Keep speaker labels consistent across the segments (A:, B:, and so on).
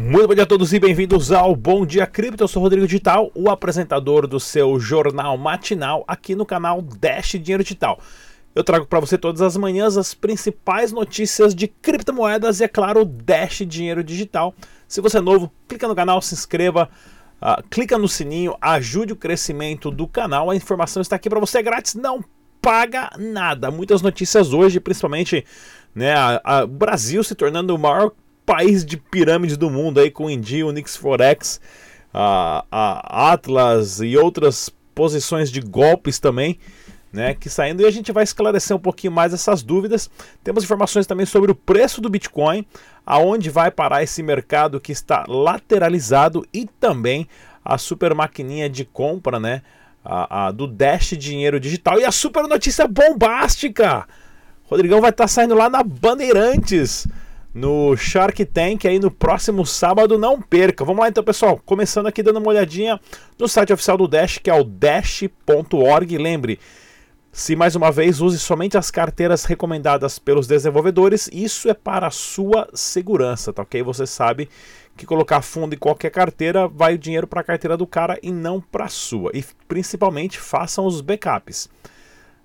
A: Muito bom dia a todos e bem-vindos ao Bom Dia Cripto. Eu sou Rodrigo Digital, o apresentador do seu jornal matinal aqui no canal Dash Dinheiro Digital. Eu trago para você todas as manhãs as principais notícias de criptomoedas e, é claro, Dash Dinheiro Digital. Se você é novo, clica no canal, se inscreva, uh, clica no sininho, ajude o crescimento do canal. A informação está aqui para você é grátis, não paga nada. Muitas notícias hoje, principalmente né, o Brasil se tornando o maior país de pirâmides do mundo aí com o Indy, o Nix Forex, a, a Atlas e outras posições de golpes também, né, que saindo e a gente vai esclarecer um pouquinho mais essas dúvidas. Temos informações também sobre o preço do Bitcoin, aonde vai parar esse mercado que está lateralizado e também a super maquininha de compra, né, a, a do Dash Dinheiro Digital e a super notícia bombástica. Rodrigão vai estar tá saindo lá na Bandeirantes no Shark Tank aí no próximo sábado, não perca. Vamos lá então, pessoal, começando aqui dando uma olhadinha no site oficial do Dash, que é o dash.org. Lembre, se mais uma vez use somente as carteiras recomendadas pelos desenvolvedores, isso é para a sua segurança, tá ok? Você sabe que colocar fundo em qualquer carteira vai o dinheiro para a carteira do cara e não para a sua. E principalmente façam os backups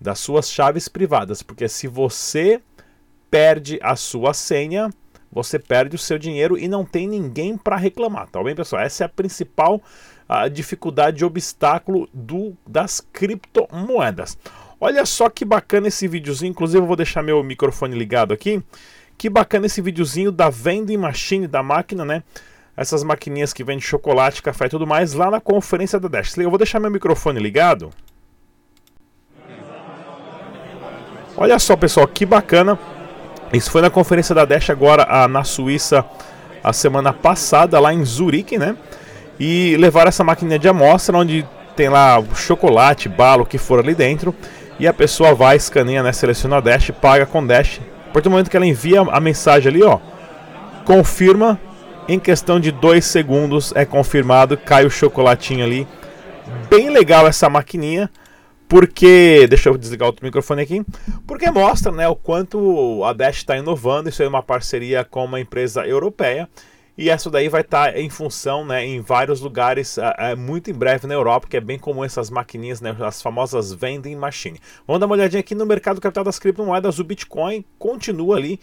A: das suas chaves privadas, porque se você perde a sua senha, você perde o seu dinheiro e não tem ninguém para reclamar, tá bem, pessoal? Essa é a principal a dificuldade, obstáculo do, das criptomoedas. Olha só que bacana esse videozinho, inclusive eu vou deixar meu microfone ligado aqui. Que bacana esse videozinho da vending machine da máquina, né? Essas maquininhas que vendem chocolate, café e tudo mais lá na conferência da Dash. Eu vou deixar meu microfone ligado. Olha só, pessoal, que bacana. Isso foi na conferência da Dash agora a, na Suíça a semana passada, lá em Zurique, né? E levaram essa máquina de amostra onde tem lá chocolate, bala, o que for ali dentro. E a pessoa vai, escaneia, né? Seleciona a Dash, paga com Dash. A partir do momento que ela envia a mensagem ali, ó, confirma. Em questão de dois segundos é confirmado, cai o chocolatinho ali. Bem legal essa maquininha porque deixa eu desligar outro microfone aqui, porque mostra né, o quanto a Dash está inovando, isso é uma parceria com uma empresa europeia, e essa daí vai estar tá em função né, em vários lugares, é, muito em breve na Europa, que é bem comum essas maquininhas, né, as famosas vending machine. Vamos dar uma olhadinha aqui no mercado capital das criptomoedas, o Bitcoin continua ali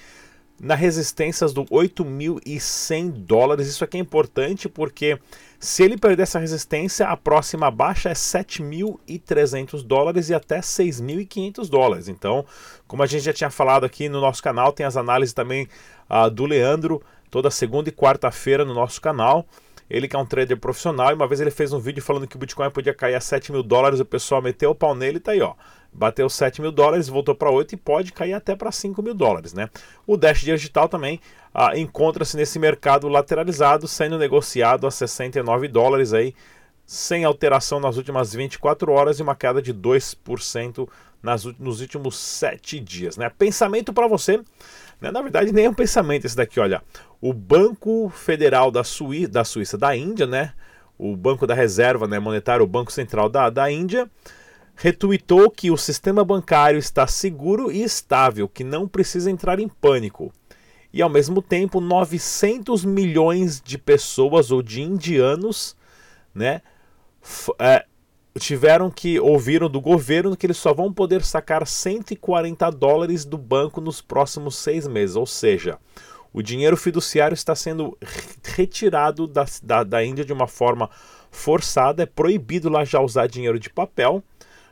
A: na resistência dos 8.100 dólares, isso aqui é importante porque se ele perder essa resistência, a próxima baixa é 7.300 dólares e até 6.500 dólares. Então, como a gente já tinha falado aqui no nosso canal, tem as análises também uh, do Leandro, toda segunda e quarta-feira no nosso canal. Ele que é um trader profissional, e uma vez ele fez um vídeo falando que o Bitcoin podia cair a 7 mil dólares, o pessoal meteu o pau nele e tá aí, ó. Bateu 7 mil dólares, voltou para 8 e pode cair até para 5 mil dólares, né? O Dash Digital também ah, encontra-se nesse mercado lateralizado, sendo negociado a 69 dólares aí, sem alteração nas últimas 24 horas e uma queda de 2% nas, nos últimos 7 dias. Né? Pensamento para você, né? na verdade nem é um pensamento esse daqui, olha, o Banco Federal da, Suí da Suíça, da Índia, né? o Banco da Reserva né, Monetária, o Banco Central da, da Índia, retuitou que o sistema bancário está seguro e estável, que não precisa entrar em pânico e ao mesmo tempo 900 milhões de pessoas ou de indianos, né, é, tiveram que ouviram do governo que eles só vão poder sacar 140 dólares do banco nos próximos seis meses, ou seja, o dinheiro fiduciário está sendo retirado da, da, da Índia de uma forma forçada, é proibido lá já usar dinheiro de papel.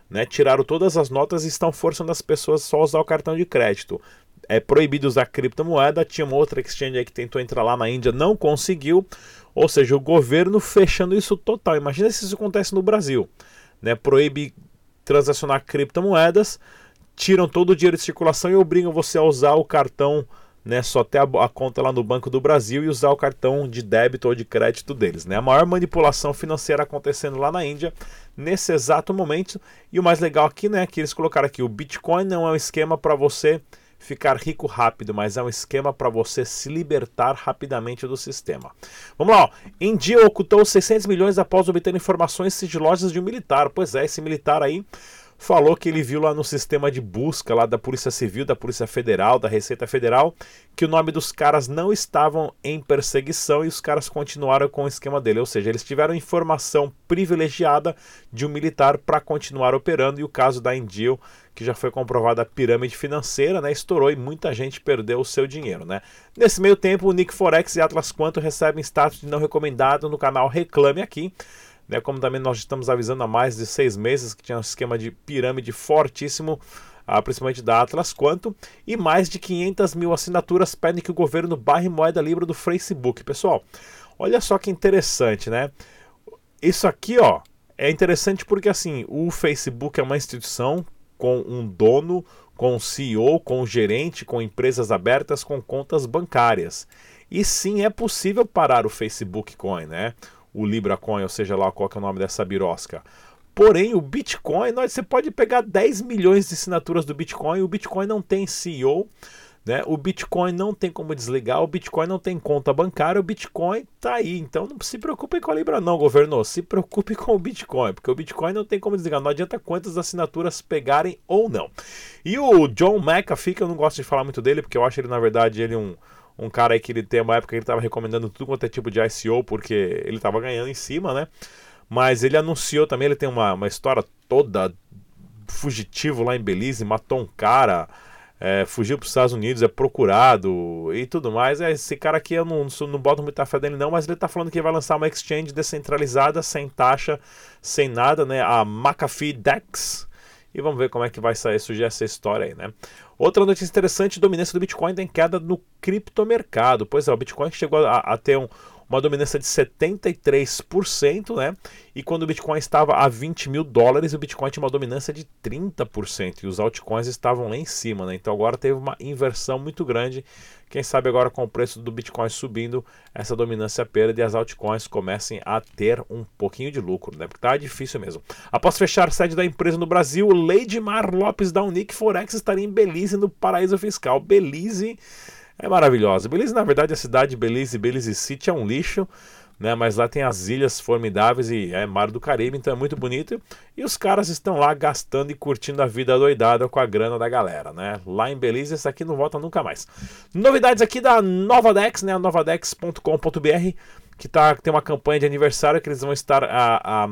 A: Né, tiraram todas as notas e estão forçando as pessoas só a usar o cartão de crédito é proibido usar criptomoeda. Tinha uma outra exchange aí que tentou entrar lá na Índia, não conseguiu. Ou seja, o governo fechando isso total. Imagina se isso acontece no Brasil. Né? Proíbe transacionar criptomoedas, tiram todo o dinheiro de circulação e obrigam você a usar o cartão, né? Só ter a, a, conta lá no Banco do Brasil e usar o cartão de débito ou de crédito deles. Né? A maior manipulação financeira acontecendo lá na Índia nesse exato momento. E o mais legal aqui, né? Que eles colocaram aqui: o Bitcoin não é um esquema para você ficar rico rápido, mas é um esquema para você se libertar rapidamente do sistema. Vamos lá, ó. India ocultou 600 milhões após obter informações sigilosas de um militar. Pois é, esse militar aí falou que ele viu lá no sistema de busca lá da Polícia Civil, da Polícia Federal, da Receita Federal, que o nome dos caras não estavam em perseguição e os caras continuaram com o esquema dele, ou seja, eles tiveram informação privilegiada de um militar para continuar operando e o caso da Indil, que já foi comprovada a pirâmide financeira, né, estourou e muita gente perdeu o seu dinheiro, né? Nesse meio tempo, o Nick Forex e Atlas Quanto recebem status de não recomendado no canal Reclame Aqui. Né, como também nós estamos avisando há mais de seis meses que tinha um esquema de pirâmide fortíssimo, ah, principalmente da Atlas Quanto, e mais de 500 mil assinaturas pedem que o governo barre moeda livre do Facebook. Pessoal, olha só que interessante, né? Isso aqui, ó, é interessante porque assim, o Facebook é uma instituição com um dono, com um CEO, com um gerente, com empresas abertas, com contas bancárias. E sim, é possível parar o Facebook Coin, né? O Libra Coin, ou seja lá qual é o nome dessa birosca. Porém, o Bitcoin, nós, você pode pegar 10 milhões de assinaturas do Bitcoin, o Bitcoin não tem CEO, né? O Bitcoin não tem como desligar, o Bitcoin não tem conta bancária, o Bitcoin tá aí. Então não se preocupe com a Libra não, governo, se preocupe com o Bitcoin, porque o Bitcoin não tem como desligar, não adianta quantas assinaturas pegarem ou não. E o John McAfee, que eu não gosto de falar muito dele, porque eu acho ele na verdade ele um um cara aí que ele tem uma época que ele estava recomendando tudo quanto é tipo de ICO, porque ele estava ganhando em cima, né? Mas ele anunciou também, ele tem uma, uma história toda fugitivo lá em Belize, matou um cara, é, fugiu para os Estados Unidos, é procurado e tudo mais. É, esse cara aqui eu não, não boto muita fé dele não, mas ele está falando que vai lançar uma exchange descentralizada, sem taxa, sem nada, né? A McAfee Dex. E vamos ver como é que vai sair, surgir essa história aí, né? Outra notícia interessante: dominância do Bitcoin tem queda no criptomercado. Pois é, o Bitcoin chegou a, a ter um, uma dominância de 73%, né? E quando o Bitcoin estava a 20 mil dólares, o Bitcoin tinha uma dominância de 30%. E os altcoins estavam lá em cima, né? Então agora teve uma inversão muito grande. Quem sabe agora com o preço do Bitcoin subindo, essa dominância perde e as altcoins comecem a ter um pouquinho de lucro, né? Porque tá difícil mesmo. Após fechar sede da empresa no Brasil, Leidmar Lopes da Unique Forex estaria em Belize, no paraíso fiscal. Belize é maravilhosa. Belize, na verdade, a cidade de Belize, Belize City é um lixo, né? Mas lá tem as ilhas formidáveis e é mar do Caribe, então é muito bonito. E os caras estão lá gastando e curtindo a vida doidada com a grana da galera, né? Lá em Belize, esse aqui não volta nunca mais. Novidades aqui da Novadex, né? Novadex.com.br, que tá, tem uma campanha de aniversário que eles vão estar a, a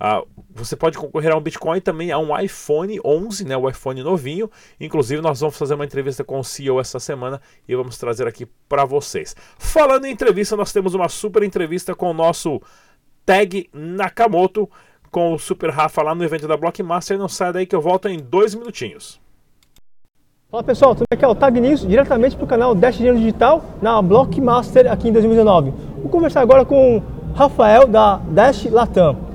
A: Uh, você pode concorrer a um Bitcoin também a um iPhone 11, né, o iPhone novinho. Inclusive, nós vamos fazer uma entrevista com o CEO essa semana e vamos trazer aqui para vocês. Falando em entrevista, nós temos uma super entrevista com o nosso Tag Nakamoto, com o Super Rafa lá no evento da Blockmaster. Não sai daí que eu volto em dois minutinhos.
B: Fala pessoal, tudo aqui é o Tag News, diretamente para o canal Dash Dinheiro Digital na Blockmaster aqui em 2019. Vou conversar agora com o Rafael da Dash Latam.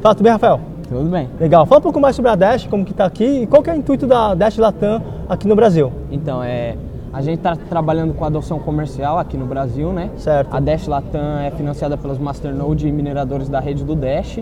B: Tá, tudo bem, Rafael?
C: Tudo bem.
B: Legal. Fala um pouco mais sobre a Dash, como que está aqui e qual que é o intuito da Dash Latam aqui no Brasil.
C: Então, é, a gente está trabalhando com adoção comercial aqui no Brasil, né?
B: Certo.
C: A Dash Latam é financiada pelos Masternode e mineradores da rede do Dash.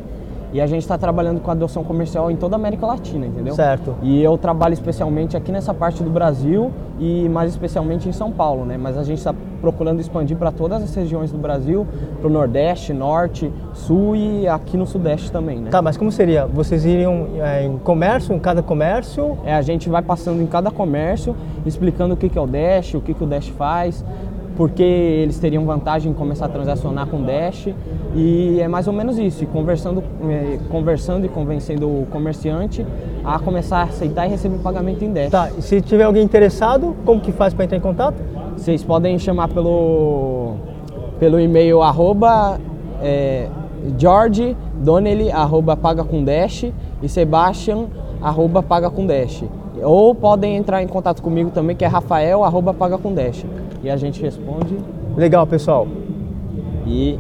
C: E a gente está trabalhando com adoção comercial em toda a América Latina, entendeu?
B: Certo.
C: E eu trabalho especialmente aqui nessa parte do Brasil e mais especialmente em São Paulo, né? Mas a gente está procurando expandir para todas as regiões do Brasil, para o Nordeste, Norte, Sul e aqui no Sudeste também, né?
B: Tá, mas como seria? Vocês iriam é, em comércio, em cada comércio?
C: É, a gente vai passando em cada comércio, explicando o que, que é o Dash, o que, que o Dash faz, porque eles teriam vantagem em começar a transacionar com Dash e é mais ou menos isso, conversando, é, conversando e convencendo o comerciante a começar a aceitar e receber pagamento em Dash.
B: Tá, e se tiver alguém interessado, como que faz para entrar em contato?
C: Vocês podem chamar pelo, pelo e-mail arroba é, George Donnelly arroba paga com Dash e Sebastian arroba paga com Dash. Ou podem entrar em contato comigo também, que é Rafael arroba paga com Dash e a gente responde.
B: Legal, pessoal.
C: E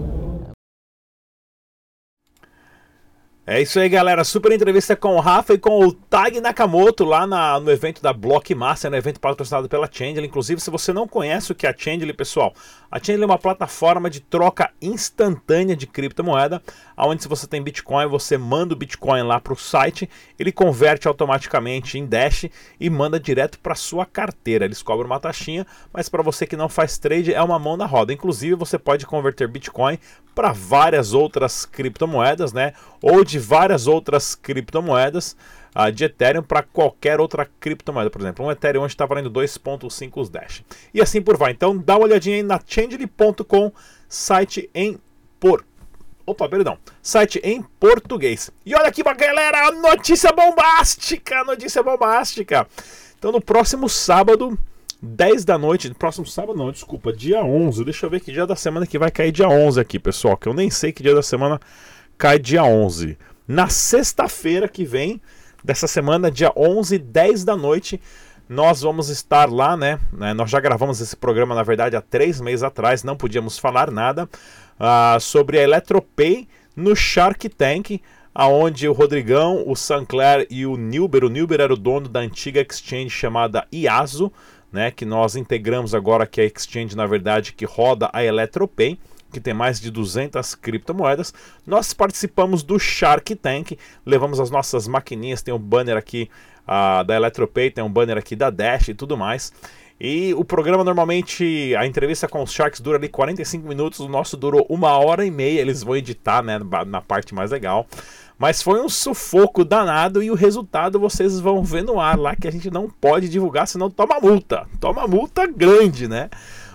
A: É isso aí, galera. Super entrevista com o Rafa e com o Tag Nakamoto lá na, no evento da Blockmaster, no evento patrocinado pela Chandler. Inclusive, se você não conhece o que é a Chandler, pessoal, a Chandler é uma plataforma de troca instantânea de criptomoeda, onde se você tem Bitcoin, você manda o Bitcoin lá para o site, ele converte automaticamente em Dash e manda direto para sua carteira. Eles cobram uma taxinha, mas para você que não faz trade é uma mão na roda. Inclusive, você pode converter Bitcoin para várias outras criptomoedas, né? Ou de várias outras criptomoedas. Uh, de Ethereum para qualquer outra criptomoeda. Por exemplo, um Ethereum hoje está valendo 2,5 os Dash. E assim por vai. Então dá uma olhadinha aí na Change.com, site em por Opa, perdão. Site em português. E olha aqui, galera, notícia bombástica, notícia bombástica. Então, no próximo sábado, 10 da noite, próximo sábado não, desculpa, dia 11. Deixa eu ver que dia da semana que vai cair dia 11 aqui, pessoal, que eu nem sei que dia da semana cai dia 11. Na sexta-feira que vem, dessa semana, dia 11, 10 da noite, nós vamos estar lá, né? né nós já gravamos esse programa, na verdade, há três meses atrás, não podíamos falar nada uh, sobre a Eletropay no Shark Tank, aonde o Rodrigão, o Sancler e o Nilber, o Nilber era o dono da antiga exchange chamada IASO, né, que nós integramos agora, que é a exchange, na verdade, que roda a Eletropay que tem mais de 200 criptomoedas. Nós participamos do Shark Tank, levamos as nossas maquininhas, tem um banner aqui uh, da Eletropay, tem um banner aqui da Dash e tudo mais. E o programa normalmente, a entrevista com os Sharks dura ali 45 minutos, o nosso durou uma hora e meia, eles vão editar né, na parte mais legal. Mas foi um sufoco danado e o resultado vocês vão ver no ar lá que a gente não pode divulgar, senão toma multa. Toma multa grande, né?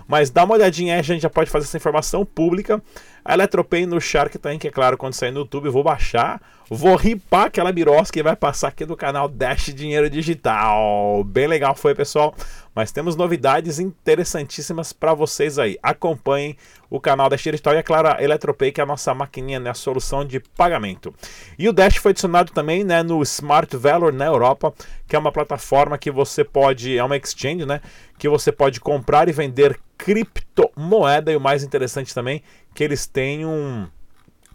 A: Mas dá uma olhadinha aí, a gente já pode fazer essa informação pública. A Eletropay no Shark Tank, é claro, quando sair no YouTube, eu vou baixar, vou ripar aquela birosca e vai passar aqui do canal Dash Dinheiro Digital. Bem legal foi, pessoal. Mas temos novidades interessantíssimas para vocês aí. Acompanhem o canal Dash Digital e, é claro, a Eletropay, que é a nossa maquininha, né, a solução de pagamento. E o Dash foi adicionado também né, no Smart Valor na Europa, que é uma plataforma que você pode, é uma exchange, né, que você pode comprar e vender criptomoeda. E o mais interessante também, que eles têm um,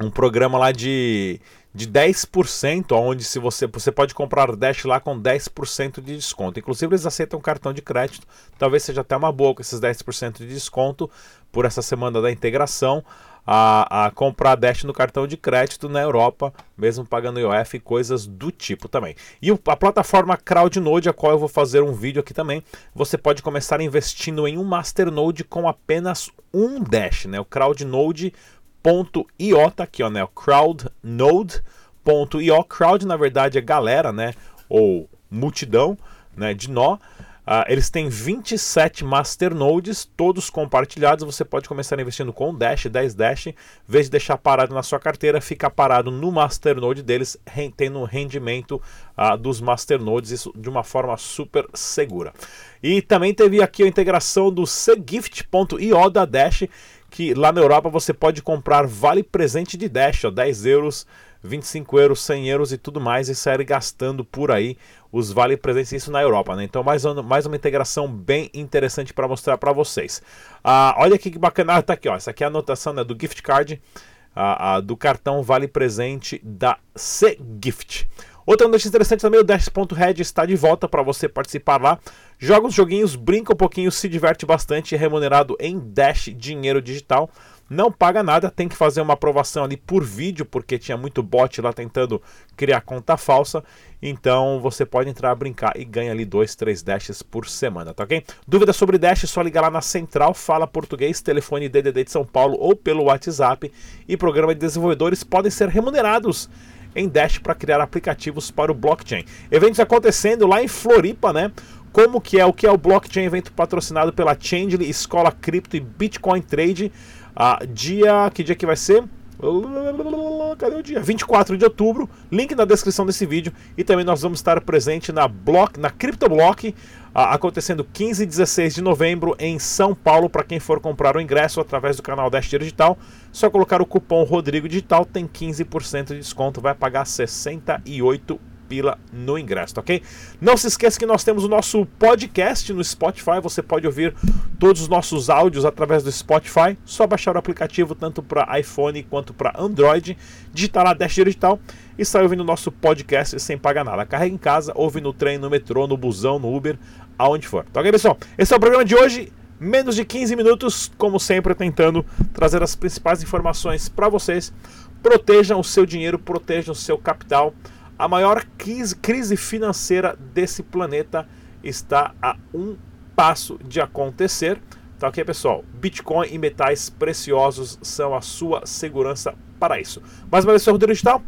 A: um programa lá de de 10%, onde se você, você pode comprar Dash lá com 10% de desconto. Inclusive eles aceitam cartão de crédito, talvez seja até uma boa com esses 10% de desconto por essa semana da integração. A, a, comprar Dash no cartão de crédito na Europa, mesmo pagando IOF e coisas do tipo também. E a plataforma CrowdNode, a qual eu vou fazer um vídeo aqui também, você pode começar investindo em um Masternode com apenas um Dash, né? O CrowdNode crowd.io, tá aqui, ó, né? crowdnode.io. Crowd, na verdade, é galera, né? Ou multidão, né? De nó. Uh, eles têm 27 masternodes, todos compartilhados. Você pode começar investindo com Dash, 10 Dash. Em vez de deixar parado na sua carteira, fica parado no masternode deles, tendo rendimento uh, dos masternodes, isso de uma forma super segura. E também teve aqui a integração do cgift.io da Dash, que lá na Europa você pode comprar vale presente de Dash, ó, 10 euros, 25 euros, 100 euros e tudo mais, e sair gastando por aí os vale presentes, isso na Europa, né? Então, mais, um, mais uma integração bem interessante para mostrar para vocês. Ah, olha aqui que bacana, ah, tá aqui, ó, essa aqui é a anotação né, do gift card, ah, ah, do cartão vale presente da C-Gift. Outra notícia interessante também, o Dash.red está de volta para você participar lá. Joga uns joguinhos, brinca um pouquinho, se diverte bastante, é remunerado em Dash dinheiro digital. Não paga nada, tem que fazer uma aprovação ali por vídeo, porque tinha muito bot lá tentando criar conta falsa. Então você pode entrar, brincar e ganha ali 2, 3 dashes por semana, tá ok? Dúvida sobre Dash, só ligar lá na Central, fala português, telefone DDD de São Paulo ou pelo WhatsApp. E programa de desenvolvedores podem ser remunerados em Dash para criar aplicativos para o blockchain. Eventos acontecendo lá em Floripa, né? Como que é o que é o blockchain evento patrocinado pela Changely, Escola Cripto e Bitcoin Trade. Ah, dia que dia que vai ser? Cadê o dia? 24 de outubro. Link na descrição desse vídeo. E também nós vamos estar presente na Block, na CryptoBlock, acontecendo 15 e 16 de novembro em São Paulo. Para quem for comprar o ingresso através do canal Dash Digital, só colocar o cupom Rodrigo Digital, tem 15% de desconto, vai pagar 68 pila no ingresso, tá ok? Não se esqueça que nós temos o nosso podcast no Spotify, você pode ouvir todos os nossos áudios através do Spotify, só baixar o aplicativo tanto para iPhone quanto para Android, digitar lá Dash Digital e sair ouvindo o nosso podcast sem pagar nada. Carrega em casa, ouve no trem, no metrô, no busão, no Uber, aonde for. Tá ok, pessoal? Esse é o programa de hoje. Menos de 15 minutos, como sempre, tentando trazer as principais informações para vocês. Protejam o seu dinheiro, protejam o seu capital. A maior crise, financeira desse planeta está a um passo de acontecer. Tá ok, pessoal? Bitcoin e metais preciosos são a sua segurança para isso. Mais uma vez, sou o Rodrigo Digital.